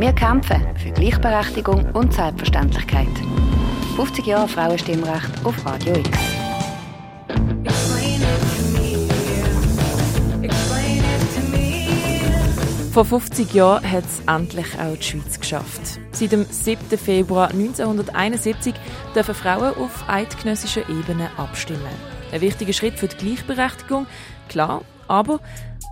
Wir kämpfen für Gleichberechtigung und Selbstverständlichkeit. 50 Jahre Frauenstimmrecht auf Radio X. Vor 50 Jahren hat es endlich auch die Schweiz geschafft. Seit dem 7. Februar 1971 dürfen Frauen auf eidgenössischer Ebene abstimmen. Ein wichtiger Schritt für die Gleichberechtigung, klar, aber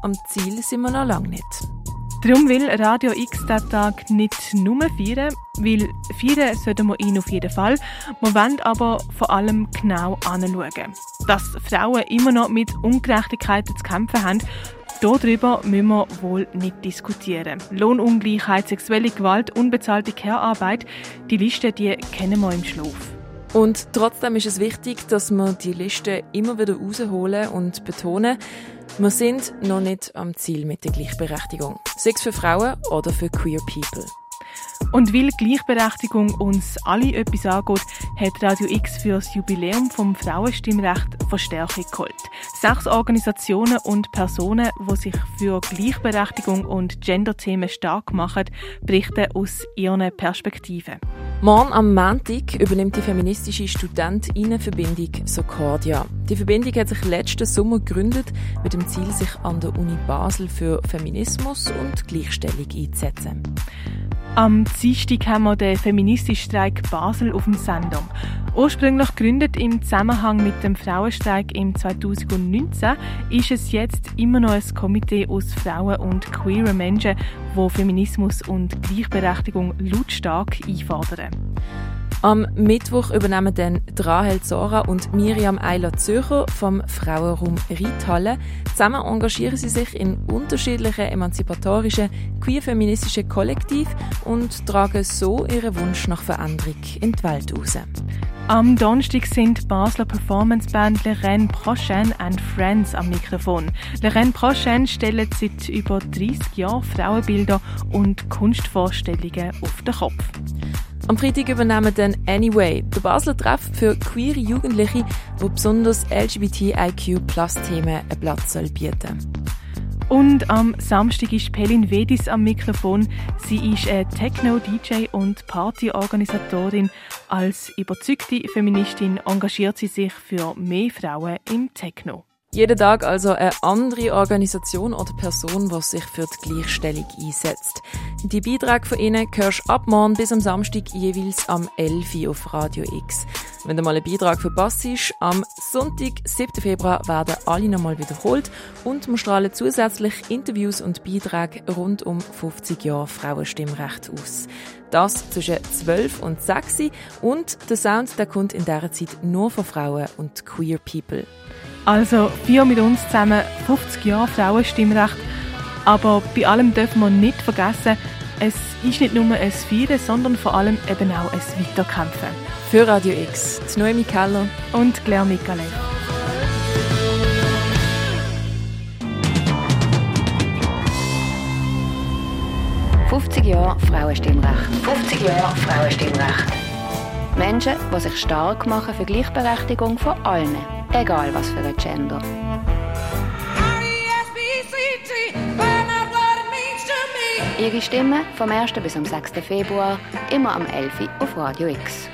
am Ziel sind wir noch lange nicht. Darum will Radio X diesen Tag nicht nur feiern, weil feiern sollten wir ihn auf jeden Fall. Wir wollen aber vor allem genau anschauen. Dass Frauen immer noch mit Ungerechtigkeiten zu kämpfen haben, Darüber müssen wir wohl nicht diskutieren. Lohnungleichheit, sexuelle Gewalt, unbezahlte Care-Arbeit, die Liste, die kennen wir im Schlaf. Und trotzdem ist es wichtig, dass wir die Liste immer wieder rausholen und betonen, wir sind noch nicht am Ziel mit der Gleichberechtigung. Sei es für Frauen oder für queer people. Und weil Gleichberechtigung uns alle etwas angeht, hat Radio X für das Jubiläum vom Frauenstimmrecht Verstärkung geholt. Sechs Organisationen und Personen, die sich für Gleichberechtigung und Gender-Themen stark machen, berichten aus ihren Perspektiven. Morgen am Montag übernimmt die feministische Studentinnenverbindung Socordia. Die Verbindung hat sich letzten Sommer gegründet mit dem Ziel, sich an der Uni Basel für Feminismus und Gleichstellung einzusetzen. Am Dienstag haben wir den feministischen Streik Basel auf dem Sendung. Ursprünglich gegründet im Zusammenhang mit dem Frauenstreik im 2019, ist es jetzt immer noch ein Komitee aus Frauen und queeren Menschen, wo Feminismus und Gleichberechtigung lautstark einfordern. Am Mittwoch übernehmen dann Rahel Zora und Miriam Eiler Zürcher vom Frauenraum Riedhalle. Zusammen engagieren sie sich in unterschiedlichen emanzipatorischen, queer-feministischen Kollektiv und tragen so ihren Wunsch nach Veränderung in die Welt raus. Am Donnerstag sind Basler Performanceband Lorraine Prochaine and Friends am Mikrofon. Lorraine Prochaine stellt seit über 30 Jahren Frauenbilder und Kunstvorstellungen auf den Kopf. Am Freitag übernehmen dann Anyway, der Basler Treff für queere Jugendliche, wo besonders LGBTIQ-Plus-Themen einen Platz bieten und am Samstag ist Pelin Vedis am Mikrofon. Sie ist eine Techno-DJ und Partyorganisatorin. Als überzeugte Feministin engagiert sie sich für mehr Frauen im Techno. Jeden Tag also eine andere Organisation oder Person, die sich für die Gleichstellung einsetzt. Die Beiträge von ihnen hörst du ab morgen bis am Samstag jeweils am 11 Uhr auf Radio X. Wenn du mal einen Beitrag verpasst hast, am Sonntag, 7. Februar, werden alle nochmal wiederholt und wir strahlen zusätzlich Interviews und Beiträge rund um 50 Jahre Frauenstimmrecht aus. Das zwischen 12 und 6 und der Sound der kommt in dieser Zeit nur von Frauen und Queer People. Also vier mit uns zusammen 50 Jahre Frauenstimmrecht. Aber bei allem dürfen wir nicht vergessen, es ist nicht nur ein Feiern, sondern vor allem eben auch ein Weiterkämpfen. Für Radio X, die Noemi Keller und Claire Mikalev. «50 Jahre Frauenstimmrecht». 50 Jahre Frauenstimmrecht. Menschen, die sich stark machen für Gleichberechtigung von allen egal was für ein Gender. Ihre Stimme vom 1. bis am 6. Februar immer am 11. auf Radio X.